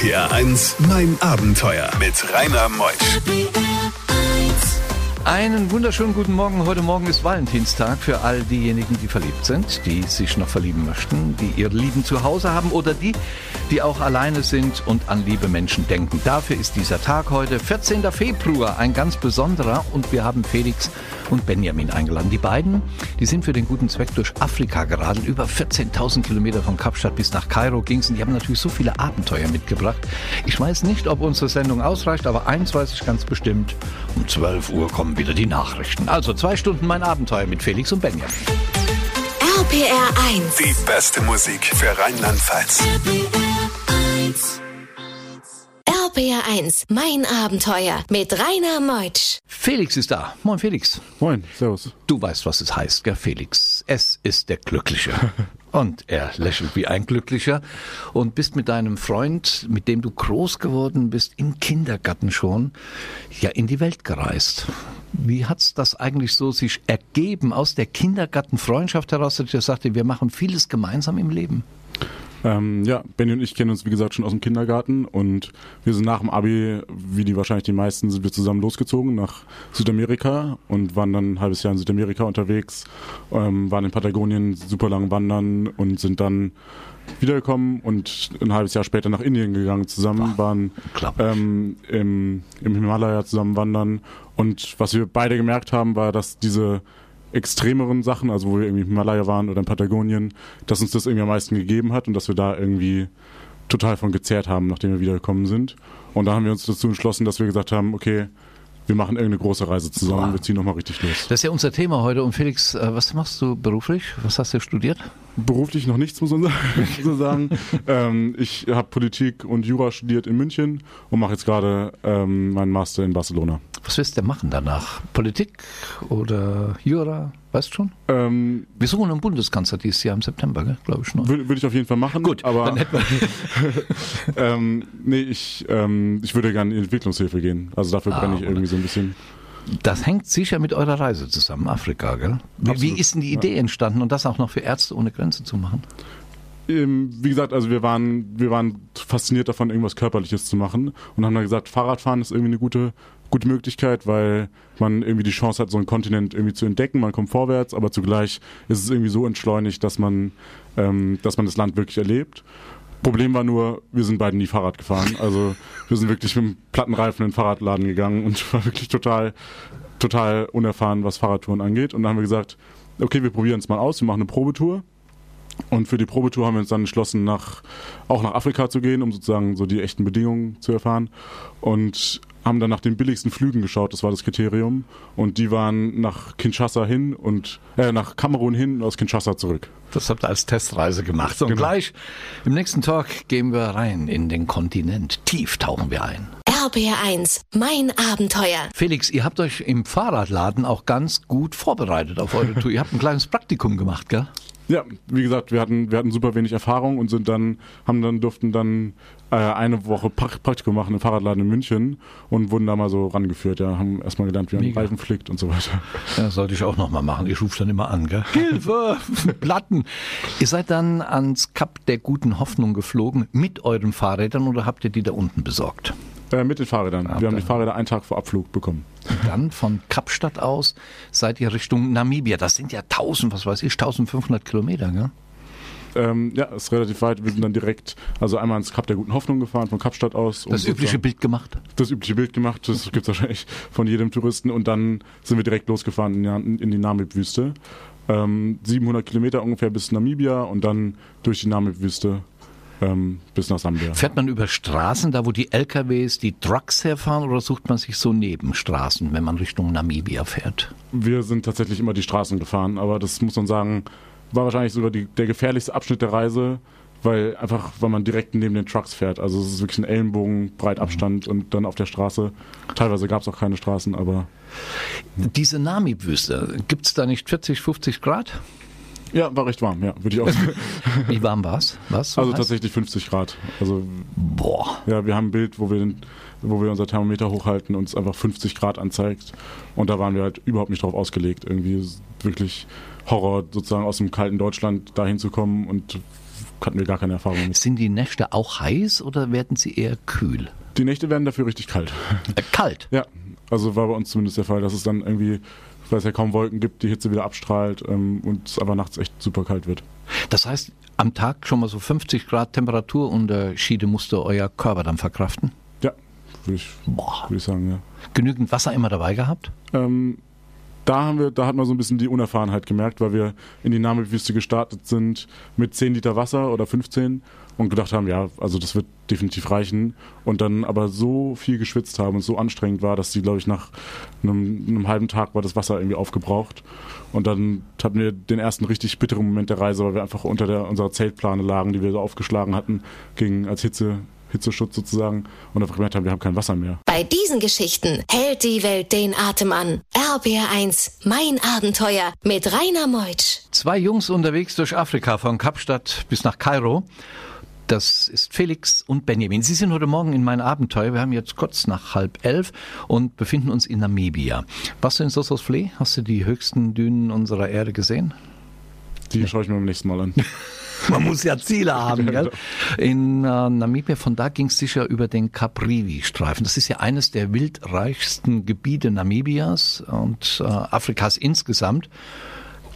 RPR 1, mein Abenteuer mit Rainer Meusch. Einen wunderschönen guten Morgen. Heute Morgen ist Valentinstag für all diejenigen, die verliebt sind, die sich noch verlieben möchten, die ihre Lieben zu Hause haben oder die, die auch alleine sind und an liebe Menschen denken. Dafür ist dieser Tag heute, 14. Februar, ein ganz besonderer und wir haben Felix und Benjamin eingeladen. Die beiden, die sind für den guten Zweck durch Afrika geradelt. Über 14.000 Kilometer von Kapstadt bis nach Kairo ging es und die haben natürlich so viele Abenteuer mitgebracht. Ich weiß nicht, ob unsere Sendung ausreicht, aber eins weiß ich ganz bestimmt. Um 12 Uhr kommen wieder die Nachrichten. Also zwei Stunden mein Abenteuer mit Felix und Benjamin. RPR 1. Die beste Musik für Rheinland-Pfalz. RPR 1. Mein Abenteuer mit Rainer Meutsch. Felix ist da. Moin Felix. Moin, servus. Du weißt, was es heißt, gell, Felix? Es ist der Glückliche. Und er lächelt wie ein Glücklicher und bist mit deinem Freund, mit dem du groß geworden bist, im Kindergarten schon, ja in die Welt gereist. Wie hat's das eigentlich so sich ergeben aus der Kindergartenfreundschaft heraus, dass ich sagte, wir machen vieles gemeinsam im Leben? Ähm, ja, Benny und ich kennen uns, wie gesagt, schon aus dem Kindergarten und wir sind nach dem Abi, wie die wahrscheinlich die meisten, sind wir zusammen losgezogen nach Südamerika und waren dann ein halbes Jahr in Südamerika unterwegs, ähm, waren in Patagonien super lang wandern und sind dann wiedergekommen und ein halbes Jahr später nach Indien gegangen zusammen, Ach, waren ähm, im, im Himalaya zusammen wandern. Und was wir beide gemerkt haben, war, dass diese extremeren Sachen, also wo wir irgendwie im Himalaya waren oder in Patagonien, dass uns das irgendwie am meisten gegeben hat und dass wir da irgendwie total von gezehrt haben, nachdem wir wiedergekommen sind. Und da haben wir uns dazu entschlossen, dass wir gesagt haben, okay, wir machen irgendeine große Reise zusammen, Wow. wir ziehen nochmal richtig los. Das ist ja unser Thema heute. Und Felix, äh, was machst du beruflich? Was hast du studiert? Beruflich noch nichts, muss man sagen. man sagen. ähm, ich habe Politik und Jura studiert in München und mache jetzt gerade ähm, meinen Master in Barcelona. Was wirst du denn machen danach? Politik oder Jura? Weißt du schon? Ähm, Wir suchen einen Bundeskanzler dieses Jahr im September, glaube ich. Würde würd ich auf jeden Fall machen. Gut, aber dann hätten wir ähm, nee, ich, ähm, ich würde gerne in Entwicklungshilfe gehen. Also dafür Ah, brenne ich oder- irgendwie so ein bisschen. Das hängt sicher mit eurer Reise zusammen, Afrika, gell? Wie, wie ist denn die Idee entstanden und das auch noch für Ärzte ohne Grenze zu machen? Ähm, wie gesagt, also wir waren, wir waren fasziniert davon, irgendwas Körperliches zu machen und haben dann gesagt, Fahrradfahren ist irgendwie eine gute, gute Möglichkeit, weil man irgendwie die Chance hat, so einen Kontinent irgendwie zu entdecken. Man kommt vorwärts, aber zugleich ist es irgendwie so entschleunigt, dass man, ähm, dass man das Land wirklich erlebt. Problem war nur, wir sind beide nie Fahrrad gefahren. Also wir sind wirklich mit einem platten Reifen in den Fahrradladen gegangen und war wirklich total, total unerfahren, was Fahrradtouren angeht. Und dann haben wir gesagt, okay, wir probieren es mal aus, wir machen eine Probetour. Und für die Probetour haben wir uns dann entschlossen, nach, auch nach Afrika zu gehen, um sozusagen so die echten Bedingungen zu erfahren. Und haben dann nach den billigsten Flügen geschaut, das war das Kriterium. Und die waren nach Kinshasa hin und äh, nach Kamerun hin und aus Kinshasa zurück. Das habt ihr als Testreise gemacht. Und Genau. gleich im nächsten Talk gehen wir rein in den Kontinent. Tief tauchen wir ein. RPR 1. Mein Abenteuer. Felix, ihr habt euch im Fahrradladen auch ganz gut vorbereitet auf eure Tour. Ihr habt ein kleines Praktikum gemacht, gell? Ja, wie gesagt, wir hatten, wir hatten super wenig Erfahrung und sind dann, haben dann, durften dann äh, eine Woche pra Praktikum machen im Fahrradladen in München und wurden da mal so rangeführt, ja, haben erstmal gelernt, wie man Mega. Reifen flickt und so weiter. Ja, sollte ich auch noch mal machen. Ich rufe dann immer an, gell? Hilfe! Platten! Ihr seid dann ans Kap der guten Hoffnung geflogen mit euren Fahrrädern oder habt ihr die da unten besorgt? Äh, mit den Fahrrädern. Ah, wir haben die Fahrräder einen Tag vor Abflug bekommen. Und dann von Kapstadt aus seid ihr Richtung Namibia. Das sind ja 1000, was weiß ich, 1500 Kilometer, gell? Ähm, ja, ist relativ weit. Wir sind dann direkt, also einmal ins Kap der Guten Hoffnung gefahren, von Kapstadt aus. und Das übliche Bild gemacht. Das übliche Bild gemacht, das gibt's wahrscheinlich von jedem Touristen. Und dann sind wir direkt losgefahren in, die- in die Namib-Wüste. Ähm, 700 Kilometer ungefähr bis Namibia und dann durch die Namib-Wüste ähm, bis nach Sambia. Fährt man über Straßen, da wo die LKWs, die Trucks herfahren, oder sucht man sich so Nebenstraßen, wenn man Richtung Namibia fährt? Wir sind tatsächlich immer die Straßen gefahren, aber das muss man sagen, war wahrscheinlich sogar die, der gefährlichste Abschnitt der Reise, weil einfach, weil man direkt neben den Trucks fährt. Also es ist wirklich ein Ellenbogen, breit Abstand und dann auf der Straße. Teilweise gab es auch keine Straßen, aber Diese Namib-Wüste, gibt's da nicht 40, 50 Grad? Ja, war recht warm, ja, würde ich auch sagen. Wie warm war's? Was? Also tatsächlich 50 Grad. Also Boah. ja, wir haben ein Bild, wo wir, den, wo wir unser Thermometer hochhalten und es einfach 50 Grad anzeigt. Und da waren wir halt überhaupt nicht drauf ausgelegt. Irgendwie wirklich Horror, sozusagen aus dem kalten Deutschland dahin zu kommen und hatten wir gar keine Erfahrung mit. Sind die Nächte auch heiß oder werden sie eher kühl? Die Nächte werden dafür richtig kalt. Äh, kalt? Ja, also war bei uns zumindest der Fall, dass es dann irgendwie, weil es ja kaum Wolken gibt, die Hitze wieder abstrahlt ähm, und es aber nachts echt super kalt wird. Das heißt, am Tag schon mal so 50 Grad Temperaturunterschiede musste euer Körper dann verkraften? Ja, würde ich, würd ich sagen, ja. Genügend Wasser immer dabei gehabt? Ähm, da haben wir, da hat man so ein bisschen die Unerfahrenheit gemerkt, weil wir in die Namib-Wüste gestartet sind mit 10 Liter Wasser oder 15 und gedacht haben, ja, also das wird definitiv reichen. Und dann aber so viel geschwitzt haben und so anstrengend war, dass die, glaube ich, nach einem, einem, halben Tag war das Wasser irgendwie aufgebraucht. Und dann hatten wir den ersten richtig bitteren Moment der Reise, weil wir einfach unter der, unserer Zeltplane lagen, die wir so aufgeschlagen hatten, gegen als Hitze, Hitzeschutz sozusagen und einfach gemerkt haben, wir haben kein Wasser mehr. Bei diesen Geschichten hält die Welt den Atem an. RBR1, mein Abenteuer mit Rainer Meutsch. Zwei Jungs unterwegs durch Afrika von Kapstadt bis nach Kairo. Das ist Felix und Benjamin. Sie sind heute Morgen in mein Abenteuer. Wir haben jetzt kurz nach halb elf und befinden uns in Namibia. Warst du in Sossusvlei? Hast du die höchsten Dünen unserer Erde gesehen? Die schaue ich mir beim nächsten Mal an. Man muss ja Ziele haben, gell? In äh, Namibia, von da ging es sicher über den Caprivi-Streifen. Das ist ja eines der wildreichsten Gebiete Namibias und äh, Afrikas insgesamt.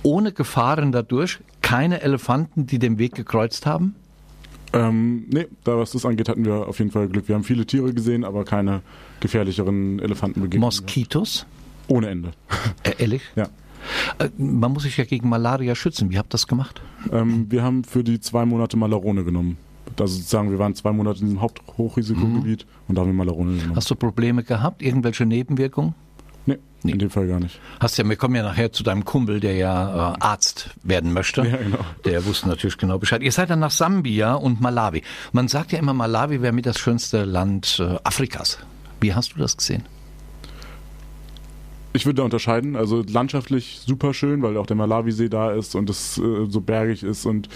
Ohne Gefahren dadurch, keine Elefanten, die den Weg gekreuzt haben? Ähm, nee, da was das angeht, hatten wir auf jeden Fall Glück. Wir haben viele Tiere gesehen, aber keine gefährlicheren Elefanten Moskitos? Ohne Ende. Äh, ehrlich? Ja. Äh, man muss sich ja gegen Malaria schützen. Wie habt ihr das gemacht? Ähm, wir haben für die zwei Monate Malarone genommen. Also sozusagen, wir waren zwei Monate in diesem Haupthochrisikogebiet mhm. und da haben wir Malarone genommen. Hast du Probleme gehabt? Irgendwelche Nebenwirkungen? Nee, nee, in dem Fall gar nicht. Hast ja, wir kommen ja nachher zu deinem Kumpel, der ja äh, Arzt werden möchte. Ja, genau. Der wusste natürlich genau Bescheid. Ihr seid dann nach Sambia und Malawi. Man sagt ja immer, Malawi wäre mit das schönste Land äh, Afrikas. Wie hast du das gesehen? Ich würde da unterscheiden. Also landschaftlich super schön, weil auch der Malawisee da ist und es äh, so bergig ist und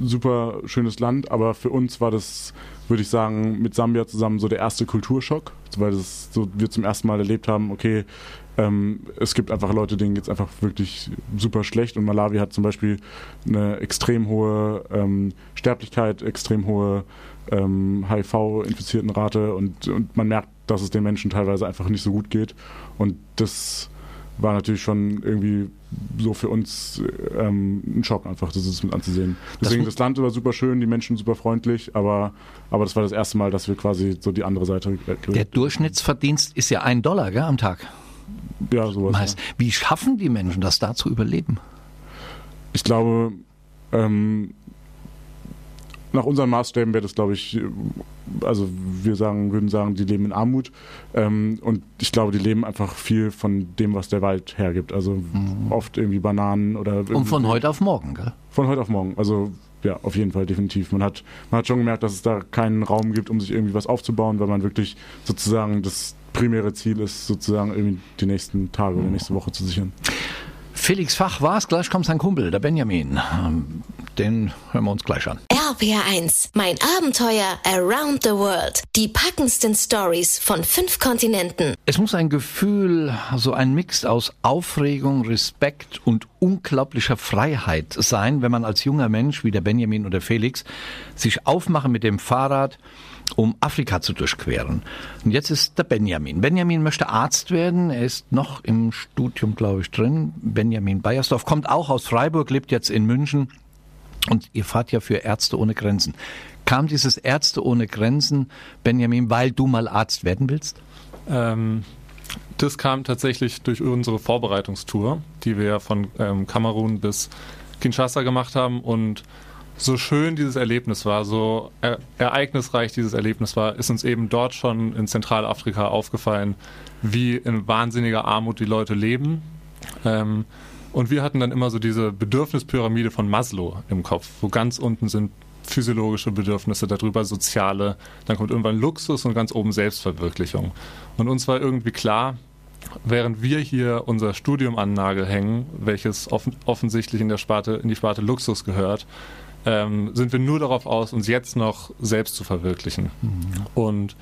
super schönes Land. Aber für uns war das, würde ich sagen, mit Sambia zusammen so der erste Kulturschock, weil das so wir zum ersten Mal erlebt haben, okay, ähm, es gibt einfach Leute, denen geht es einfach wirklich super schlecht und Malawi hat zum Beispiel eine extrem hohe ähm, Sterblichkeit, extrem hohe ähm, HIV-infizierten Rate und, und man merkt, dass es den Menschen teilweise einfach nicht so gut geht und das war natürlich schon irgendwie so für uns ähm, ein Schock einfach, das ist mit anzusehen. Deswegen das, das Land war super schön, die Menschen super freundlich, aber, aber das war das erste Mal, dass wir quasi so die andere Seite. Der Durchschnittsverdienst ist ja ein Dollar gell, am Tag. Ja, sowas. Heißt, ja. Wie schaffen die Menschen das da zu überleben? Ich glaube, ähm, nach unseren Maßstäben wäre das, glaube ich, also wir sagen, würden sagen, die leben in Armut. Ähm, und ich glaube, die leben einfach viel von dem, was der Wald hergibt. Also mhm. oft irgendwie Bananen oder. Und von heute auf morgen, gell? Von heute auf morgen. Also ja, auf jeden Fall, definitiv. Man hat, man hat schon gemerkt, dass es da keinen Raum gibt, um sich irgendwie was aufzubauen, weil man wirklich sozusagen das primäre Ziel ist, sozusagen irgendwie die nächsten Tage oder nächste Woche zu sichern. Felix Fach war es, gleich kommt sein Kumpel, der Benjamin. Den hören wir uns gleich an. RPR1, mein Abenteuer Around the World. Die packendsten Stories von fünf Kontinenten. Es muss ein Gefühl, so ein Mix aus Aufregung, Respekt und unglaublicher Freiheit sein, wenn man als junger Mensch wie der Benjamin oder Felix sich aufmachen mit dem Fahrrad um Afrika zu durchqueren. Und jetzt ist der Benjamin. Benjamin möchte Arzt werden. Er ist noch im Studium, glaube ich, drin. Benjamin Beiersdorf kommt auch aus Freiburg, lebt jetzt in München. Und ihr fahrt ja für Ärzte ohne Grenzen. Kam dieses Ärzte ohne Grenzen, Benjamin, weil du mal Arzt werden willst? Ähm, das kam tatsächlich durch unsere Vorbereitungstour, die wir von ähm, Kamerun bis Kinshasa gemacht haben und so schön dieses Erlebnis war, so er ereignisreich dieses Erlebnis war, ist uns eben dort schon in Zentralafrika aufgefallen, wie in wahnsinniger Armut die Leute leben. Ähm, und wir hatten dann immer so diese Bedürfnispyramide von Maslow im Kopf, wo ganz unten sind physiologische Bedürfnisse, darüber soziale, dann kommt irgendwann Luxus und ganz oben Selbstverwirklichung. Und uns war irgendwie klar, während wir hier unser Studium an Nagel hängen, welches offen offensichtlich in, der Sparte, in die Sparte Luxus gehört, ähm, sind wir nur darauf aus, uns jetzt noch selbst zu verwirklichen. Mhm. Und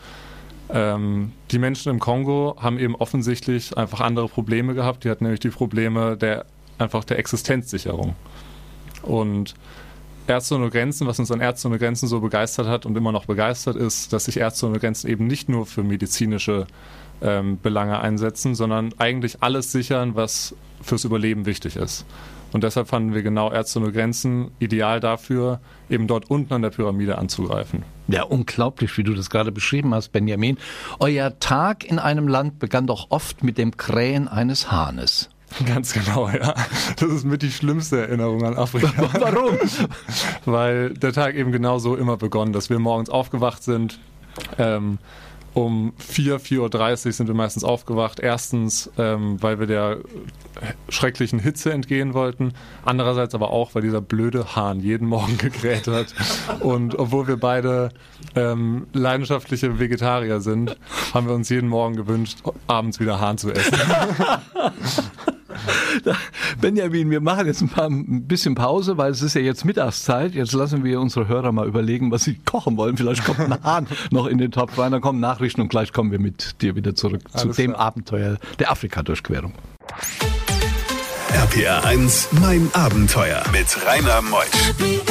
ähm, die Menschen im Kongo haben eben offensichtlich einfach andere Probleme gehabt. Die hatten nämlich die Probleme der einfach der Existenzsicherung. Und Ärzte ohne Grenzen, was uns an Ärzte ohne Grenzen so begeistert hat und immer noch begeistert ist, dass sich Ärzte ohne Grenzen eben nicht nur für medizinische ähm, Belange einsetzen, sondern eigentlich alles sichern, was fürs Überleben wichtig ist. Und deshalb fanden wir genau Ärzte ohne Grenzen ideal dafür, eben dort unten an der Pyramide anzugreifen. Ja, unglaublich, wie du das gerade beschrieben hast, Benjamin. Euer Tag in einem Land begann doch oft mit dem Krähen eines Hahnes. Ganz genau, ja. Das ist mit die schlimmste Erinnerung an Afrika. Warum? Weil der Tag eben genau so immer begonnen, dass wir morgens aufgewacht sind. Ähm, um 4, 4.30 Uhr sind wir meistens aufgewacht. Erstens, ähm, weil wir der schrecklichen Hitze entgehen wollten. Andererseits aber auch, weil dieser blöde Hahn jeden Morgen gekräht hat. Und obwohl wir beide ähm, leidenschaftliche Vegetarier sind, haben wir uns jeden Morgen gewünscht, abends wieder Hahn zu essen. Benjamin, wir machen jetzt ein, paar, ein bisschen Pause, weil es ist ja jetzt Mittagszeit. Jetzt lassen wir unsere Hörer mal überlegen, was sie kochen wollen. Vielleicht kommt ein Hahn noch in den Topf rein, dann kommen Nachrichten und gleich kommen wir mit dir wieder zurück Alles zu dem klar. Abenteuer der Afrika-Durchquerung. RPR 1, mein Abenteuer mit Rainer Meusch.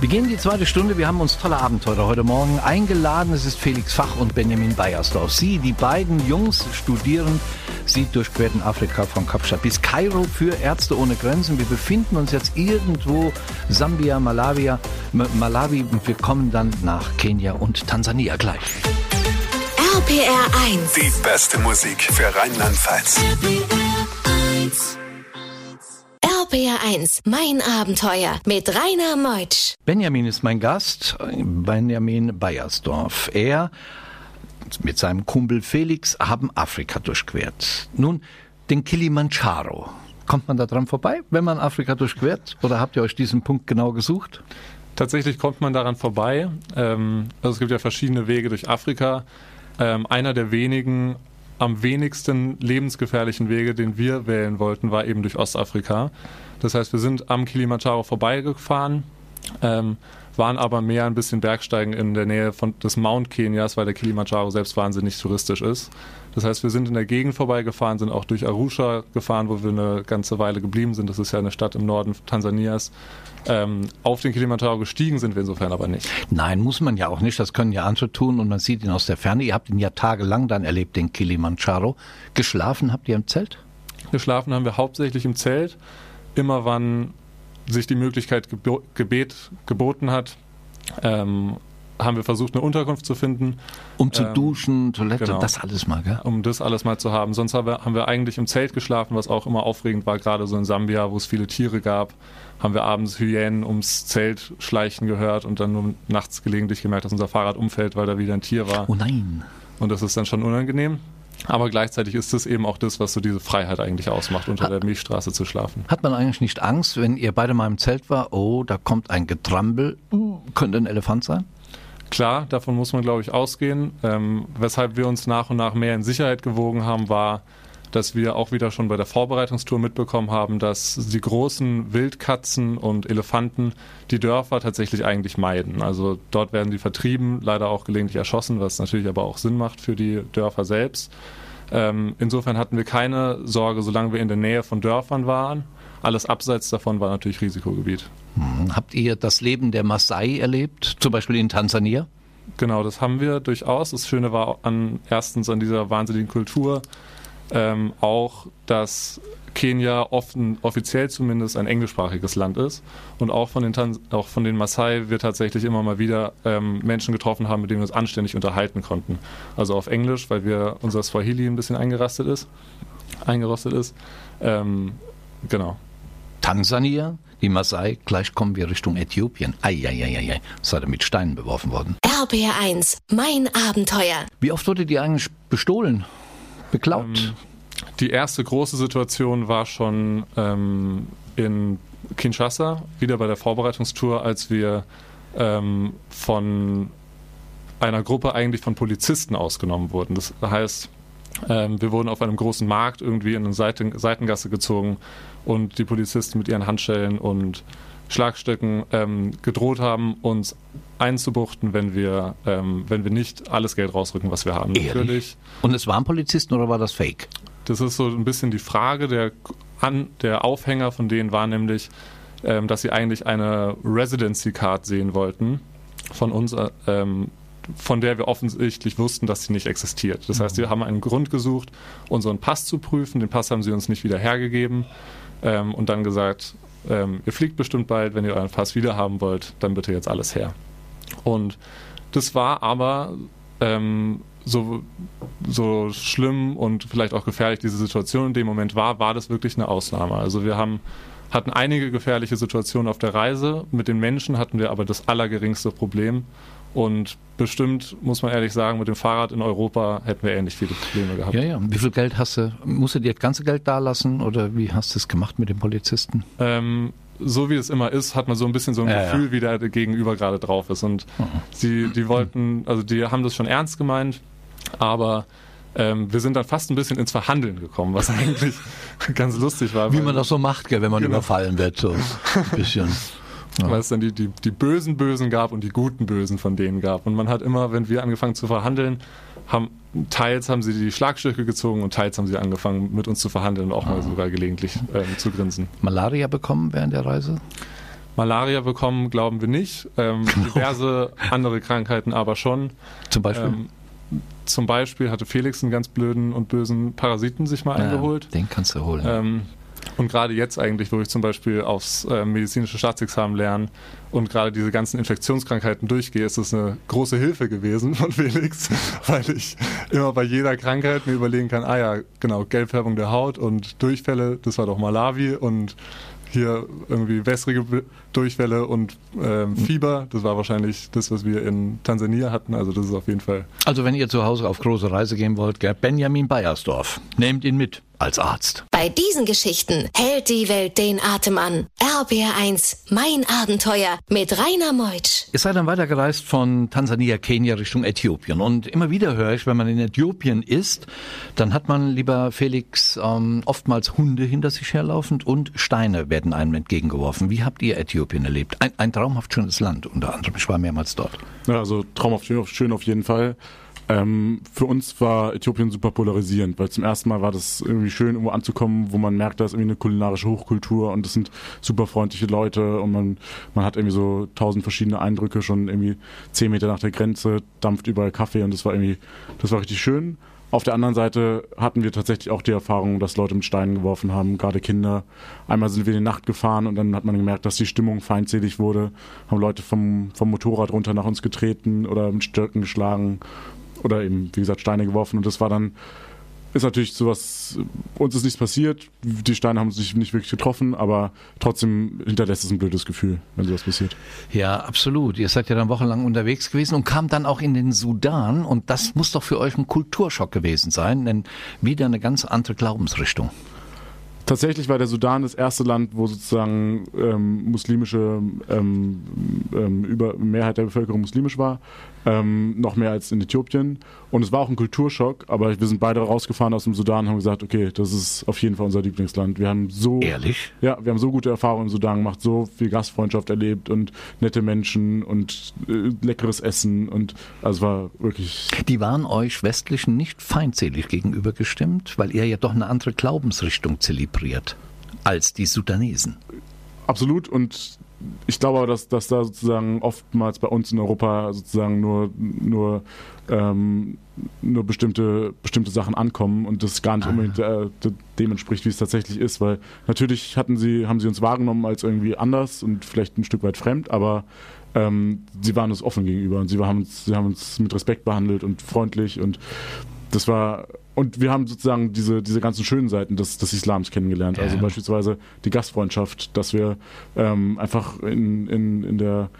In die zweite Stunde. Wir haben uns tolle Abenteurer heute Morgen eingeladen. Es ist Felix Fach und Benjamin Beiersdorf. Sie, die beiden Jungs, studieren. Sie durchquerten Afrika von Kapstadt bis Kairo für Ärzte ohne Grenzen. Wir befinden uns jetzt irgendwo Sambia, Malawi, Malawi und wir kommen dann nach Kenia und Tansania gleich. RPR 1. Die beste Musik für Rheinland-Pfalz. RPR 1. Mein Abenteuer mit Rainer Meutsch. Benjamin ist mein Gast, Benjamin Beiersdorf. Er mit seinem Kumpel Felix haben Afrika durchquert. Nun, den Kilimanjaro. Kommt man da dran vorbei, wenn man Afrika durchquert? Oder habt ihr euch diesen Punkt genau gesucht? Tatsächlich kommt man daran vorbei. Ähm, also es gibt ja verschiedene Wege durch Afrika. Ähm, einer der wenigen, am wenigsten lebensgefährlichen Wege, den wir wählen wollten, war eben durch Ostafrika. Das heißt, wir sind am Kilimanjaro vorbeigefahren, ähm, waren aber mehr ein bisschen Bergsteigen in der Nähe von, des Mount Kenias, weil der Kilimanjaro selbst wahnsinnig touristisch ist. Das heißt, wir sind in der Gegend vorbeigefahren, sind auch durch Arusha gefahren, wo wir eine ganze Weile geblieben sind. Das ist ja eine Stadt im Norden Tansanias. Ähm, auf den Kilimanjaro gestiegen sind wir insofern aber nicht. Nein, muss man ja auch nicht. Das können ja andere tun und man sieht ihn aus der Ferne. Ihr habt ihn ja tagelang dann erlebt, den Kilimanjaro. Geschlafen habt ihr im Zelt? Geschlafen haben wir hauptsächlich im Zelt. Immer wann sich die Möglichkeit gebo gebet, geboten hat, ähm, haben wir versucht, eine Unterkunft zu finden, Um zu Ähm, duschen, Toilette, genau. das alles mal, gell? um das alles mal zu haben. Sonst haben wir, haben wir eigentlich im Zelt geschlafen, was auch immer aufregend war, gerade so in Sambia, wo es viele Tiere gab. Haben wir abends Hyänen ums Zelt schleichen gehört und dann nur nachts gelegentlich gemerkt, dass unser Fahrrad umfällt, weil da wieder ein Tier war. Oh nein. Und das ist dann schon unangenehm. Aber gleichzeitig ist das eben auch das, was so diese Freiheit eigentlich ausmacht, unter der Milchstraße zu schlafen. Hat man eigentlich nicht Angst, wenn ihr beide mal im Zelt war, oh, da kommt ein Getrampel, uh, könnte ein Elefant sein? Klar, davon muss man, glaube ich, ausgehen. Ähm, weshalb wir uns nach und nach mehr in Sicherheit gewogen haben, war, dass wir auch wieder schon bei der Vorbereitungstour mitbekommen haben, dass die großen Wildkatzen und Elefanten die Dörfer tatsächlich eigentlich meiden. Also dort werden die vertrieben, leider auch gelegentlich erschossen, was natürlich aber auch Sinn macht für die Dörfer selbst. Ähm, insofern hatten wir keine Sorge, solange wir in der Nähe von Dörfern waren. Alles abseits davon war natürlich Risikogebiet. Hm, Habt ihr das Leben der Maasai erlebt, zum Beispiel in Tansania? Genau, das haben wir durchaus. Das Schöne war an erstens an dieser wahnsinnigen Kultur ähm, auch, dass Kenia offen, offiziell zumindest ein englischsprachiges Land ist und auch von den, Tans auch von den Maasai wir tatsächlich immer mal wieder ähm, Menschen getroffen haben, mit denen wir uns anständig unterhalten konnten. Also auf Englisch, weil wir unser Swahili ein bisschen eingerastet ist, eingerostet ist. Ähm, genau. Tansania, die Maasai, gleich kommen wir Richtung Äthiopien. Eieieiei, seid ihr mit Steinen beworfen worden. RPR 1. Mein Abenteuer. Wie oft wurdet ihr eigentlich bestohlen, beklaut? Ähm, Die erste große Situation war schon ähm, in Kinshasa, wieder bei der Vorbereitungstour, als wir ähm, von einer Gruppe eigentlich von Polizisten ausgenommen wurden. Das heißt, ähm, wir wurden auf einem großen Markt irgendwie in eine Seiten, Seitengasse gezogen und die Polizisten mit ihren Handschellen und Schlagstöcken ähm, gedroht haben, uns einzubuchten, wenn wir, ähm, wenn wir nicht alles Geld rausrücken, was wir haben. Ehrlich? Natürlich. Und es waren Polizisten oder war das Fake? Das ist so ein bisschen die Frage. Der, an, der Aufhänger von denen war nämlich, ähm, dass sie eigentlich eine Residency Card sehen wollten von uns, äh, ähm, von der wir offensichtlich wussten, dass sie nicht existiert. Das heißt, sie haben einen Grund gesucht, unseren Pass zu prüfen. Den Pass haben sie uns nicht wieder hergegeben ähm, und dann gesagt, ähm, ihr fliegt bestimmt bald, wenn ihr euren Pass wieder haben wollt, dann bitte jetzt alles her. Und das war aber ähm, so, so schlimm und vielleicht auch gefährlich diese Situation in dem Moment war, war das wirklich eine Ausnahme. Also wir haben hatten einige gefährliche Situationen auf der Reise. Mit den Menschen hatten wir aber das allergeringste Problem. Und bestimmt, muss man ehrlich sagen, mit dem Fahrrad in Europa hätten wir ähnlich viele Probleme gehabt. Ja, ja. Wie viel Geld hast du? Musst du dir das ganze Geld da lassen oder wie hast du es gemacht mit den Polizisten? Ähm, so wie es immer ist, hat man so ein bisschen so ein Ja, Gefühl, ja. wie der Gegenüber gerade drauf ist. Und sie, die wollten, also die haben das schon ernst gemeint, aber ähm, wir sind dann fast ein bisschen ins Verhandeln gekommen, was eigentlich ganz lustig war. Wie man das so macht, gell, wenn man Genau. überfallen wird, so ein bisschen. weil es dann die, die, die bösen Bösen gab und die guten Bösen von denen gab. Und man hat immer, wenn wir angefangen zu verhandeln, haben teils haben sie die Schlagstücke gezogen und teils haben sie angefangen mit uns zu verhandeln und auch mal sogar gelegentlich ähm, zu grinsen. Malaria bekommen während der Reise? Malaria bekommen glauben wir nicht, ähm, diverse andere Krankheiten aber schon. Zum Beispiel? Ähm, zum Beispiel hatte Felix einen ganz blöden und bösen Parasiten sich mal eingeholt. Ja, den kannst du holen. Ähm, und gerade jetzt eigentlich, wo ich zum Beispiel aufs äh, medizinische Staatsexamen lerne und gerade diese ganzen Infektionskrankheiten durchgehe, ist das eine große Hilfe gewesen von Felix, weil ich immer bei jeder Krankheit mir überlegen kann, ah ja, genau, Gelbfärbung der Haut und Durchfälle, das war doch Malawi und hier irgendwie wässrige Durchfälle und ähm, Fieber, das war wahrscheinlich das, was wir in Tansania hatten, also das ist auf jeden Fall Also wenn ihr zu Hause auf große Reise gehen wollt, Benjamin Beiersdorf, nehmt ihn mit als Arzt. Bei diesen Geschichten hält die Welt den Atem an. RBR1, mein Abenteuer mit Rainer Meutsch. Ihr seid dann weitergereist von Tansania, Kenia Richtung Äthiopien. Und immer wieder höre ich, wenn man in Äthiopien ist, dann hat man, lieber Felix, ähm, oftmals Hunde hinter sich herlaufend und Steine werden einem entgegengeworfen. Wie habt ihr Äthiopien erlebt? Ein, ein traumhaft schönes Land, unter anderem. Ich war mehrmals dort. Ja, also traumhaft schön, schön auf jeden Fall. Ähm, für uns war Äthiopien super polarisierend, weil zum ersten Mal war das irgendwie schön, irgendwo anzukommen, wo man merkt, da ist irgendwie eine kulinarische Hochkultur und das sind super freundliche Leute und man, man hat irgendwie so tausend verschiedene Eindrücke, schon irgendwie zehn Meter nach der Grenze dampft überall Kaffee und das war irgendwie, das war richtig schön. Auf der anderen Seite hatten wir tatsächlich auch die Erfahrung, dass Leute mit Steinen geworfen haben, gerade Kinder. Einmal sind wir in die Nacht gefahren und dann hat man gemerkt, dass die Stimmung feindselig wurde, haben Leute vom, vom Motorrad runter nach uns getreten oder mit Stöcken geschlagen oder eben, wie gesagt, Steine geworfen und das war dann, ist natürlich sowas, uns ist nichts passiert, die Steine haben sich nicht wirklich getroffen, aber trotzdem hinterlässt es ein blödes Gefühl, wenn sowas passiert. Ja, absolut. Ihr seid ja dann wochenlang unterwegs gewesen und kam dann auch in den Sudan. Und das muss doch für euch ein Kulturschock gewesen sein, denn wieder eine ganz andere Glaubensrichtung. Tatsächlich war der Sudan das erste Land, wo sozusagen ähm, muslimische ähm, ähm, über Mehrheit der Bevölkerung muslimisch war, ähm, noch mehr als in Äthiopien. Und es war auch ein Kulturschock, aber wir sind beide rausgefahren aus dem Sudan und haben gesagt, okay, das ist auf jeden Fall unser Lieblingsland. Wir haben so Ehrlich? ja, wir haben so gute Erfahrungen im Sudan gemacht, so viel Gastfreundschaft erlebt und nette Menschen und äh, leckeres Essen und also es war wirklich Die waren euch Westlichen nicht feindselig gegenüber gestimmt, weil ihr ja doch eine andere Glaubensrichtung zelebriert als die Sudanesen. Absolut und ich glaube aber, dass, dass da sozusagen oftmals bei uns in Europa sozusagen nur, nur, ähm, nur bestimmte, bestimmte Sachen ankommen und das gar nicht unbedingt äh, de- dem entspricht, wie es tatsächlich ist, weil natürlich hatten sie, haben sie uns wahrgenommen als irgendwie anders und vielleicht ein Stück weit fremd, aber ähm, sie waren uns offen gegenüber und sie haben uns, sie haben uns mit Respekt behandelt und freundlich und das war und wir haben sozusagen diese, diese ganzen schönen Seiten des, des Islams kennengelernt. Ja. Also beispielsweise die Gastfreundschaft, dass wir ähm, einfach in, in, in der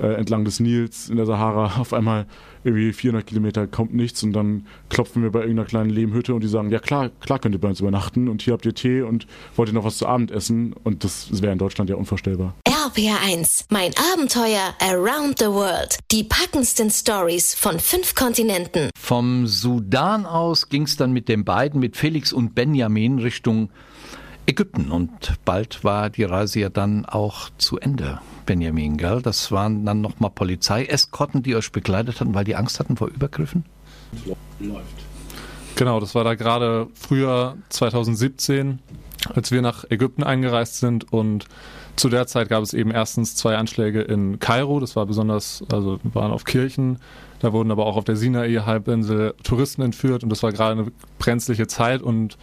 äh, entlang des Nils in der Sahara auf einmal irgendwie 400 Kilometer kommt nichts und dann klopfen wir bei irgendeiner kleinen Lehmhütte und die sagen, ja klar, klar könnt ihr bei uns übernachten und hier habt ihr Tee und wollt ihr noch was zu Abend essen und das, das wäre in Deutschland ja unvorstellbar. RBR1, mein Abenteuer around the world. Die packendsten Stories von fünf Kontinenten. Vom Sudan aus ging es dann mit den beiden, mit Felix und Benjamin, Richtung Ägypten. Und bald war die Reise ja dann auch zu Ende, Benjamin, gell? Das waren dann nochmal Polizeieskorten, die euch begleitet hatten, weil die Angst hatten vor Übergriffen? Genau, das war da gerade früher 2017. als wir nach Ägypten eingereist sind und zu der Zeit gab es eben erstens zwei Anschläge in Kairo, das war besonders, also waren auf Kirchen, da wurden aber auch auf der Sinai-Halbinsel Touristen entführt und das war gerade eine brenzliche Zeit und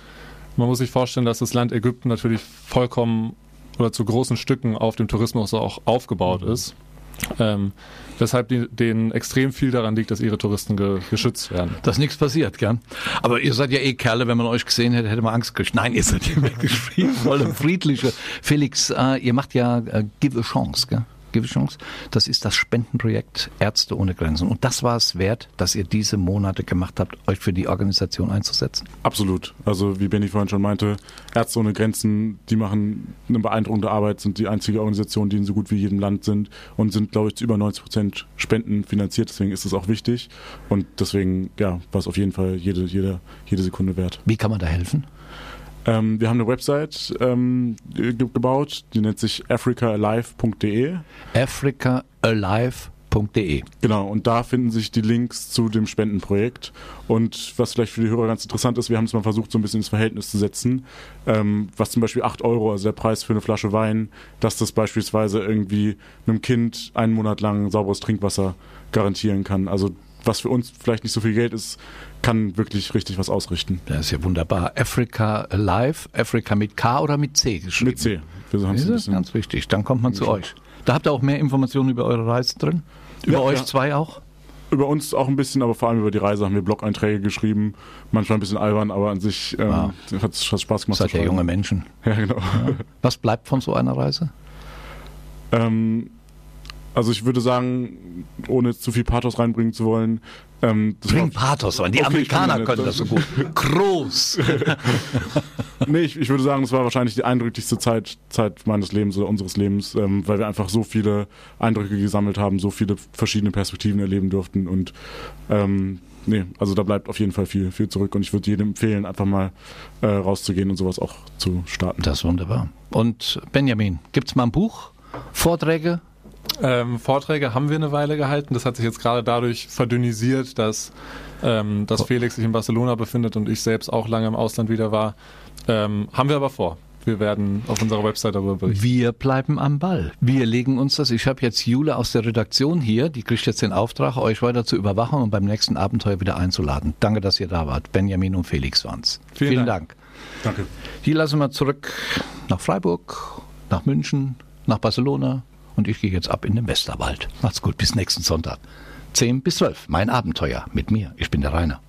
man muss sich vorstellen, dass das Land Ägypten natürlich vollkommen oder zu großen Stücken auf dem Tourismus auch aufgebaut ist. Ähm, weshalb die, denen extrem viel daran liegt, dass ihre Touristen ge, geschützt werden. Dass nichts passiert, gell? Aber ihr seid ja eh Kerle, wenn man euch gesehen hätte, hätte man Angst gekriegt. Nein, ihr seid ja wirklich friedvolle, friedliche. Felix, äh, ihr macht ja äh, Give a Chance, gell? Chance. Das ist das Spendenprojekt Ärzte ohne Grenzen. Und das war es wert, dass ihr diese Monate gemacht habt, euch für die Organisation einzusetzen? Absolut. Also wie Benny vorhin schon meinte, Ärzte ohne Grenzen, die machen eine beeindruckende Arbeit, sind die einzige Organisation, die in so gut wie jedem Land sind und sind, glaube ich, zu über 90 Prozent Spenden finanziert. Deswegen ist es auch wichtig. Und deswegen, ja, war es auf jeden Fall jede, jede, jede Sekunde wert. Wie kann man da helfen? Ähm, wir haben eine Website ähm, ge gebaut, die nennt sich africaalive.de. africaalive.de. Genau, und da finden sich die Links zu dem Spendenprojekt. Und was vielleicht für die Hörer ganz interessant ist, wir haben es mal versucht, so ein bisschen ins Verhältnis zu setzen, ähm, was zum Beispiel 8 Euro, also der Preis für eine Flasche Wein, dass das beispielsweise irgendwie einem Kind einen Monat lang sauberes Trinkwasser garantieren kann. Also was für uns vielleicht nicht so viel Geld ist, kann wirklich richtig was ausrichten. Das ist ja wunderbar. Africa Live, Africa mit K oder mit C geschrieben? Mit C. Wir haben das ist ganz wichtig. Dann kommt man zu euch. Da habt ihr auch mehr Informationen über eure Reise drin? Über Ja, euch ja. zwei auch? Über uns auch ein bisschen, aber vor allem über die Reise haben wir Blog-Einträge geschrieben. Manchmal ein bisschen albern, aber an sich ähm, Wow. hat es Spaß gemacht. Seid ja junge Menschen. Ja, genau. Was bleibt von so einer Reise? Ähm, also ich würde sagen, ohne zu viel Pathos reinbringen zu wollen, ähm, Bring Pathos rein. Die Okay, Amerikaner können das so gut. Groß. nee, ich, ich würde sagen, es war wahrscheinlich die eindrücklichste Zeit, Zeit meines Lebens oder unseres Lebens, ähm, weil wir einfach so viele Eindrücke gesammelt haben, so viele verschiedene Perspektiven erleben durften und ähm, nee, also da bleibt auf jeden Fall viel, viel zurück und ich würde jedem empfehlen, einfach mal äh, rauszugehen und sowas auch zu starten. Das ist wunderbar. Und Benjamin, gibt's mal ein Buch? Vorträge? Ähm, Vorträge haben wir eine Weile gehalten. Das hat sich jetzt gerade dadurch verdünnisiert, dass, ähm, dass Felix sich in Barcelona befindet und ich selbst auch lange im Ausland wieder war. Ähm, haben wir aber vor. Wir werden auf unserer Website darüber berichten. Wir bleiben am Ball. Wir legen uns das. Ich habe jetzt Jule aus der Redaktion hier, die kriegt jetzt den Auftrag, euch weiter zu überwachen und beim nächsten Abenteuer wieder einzuladen. Danke, dass ihr da wart. Benjamin und Felix waren's. Vielen Dank. Danke. Die lassen wir zurück nach Freiburg, nach München, nach Barcelona und ich gehe jetzt ab in den Westerwald. Macht's gut, bis nächsten Sonntag. 10 bis 12, mein Abenteuer mit mir. Ich bin der Rainer.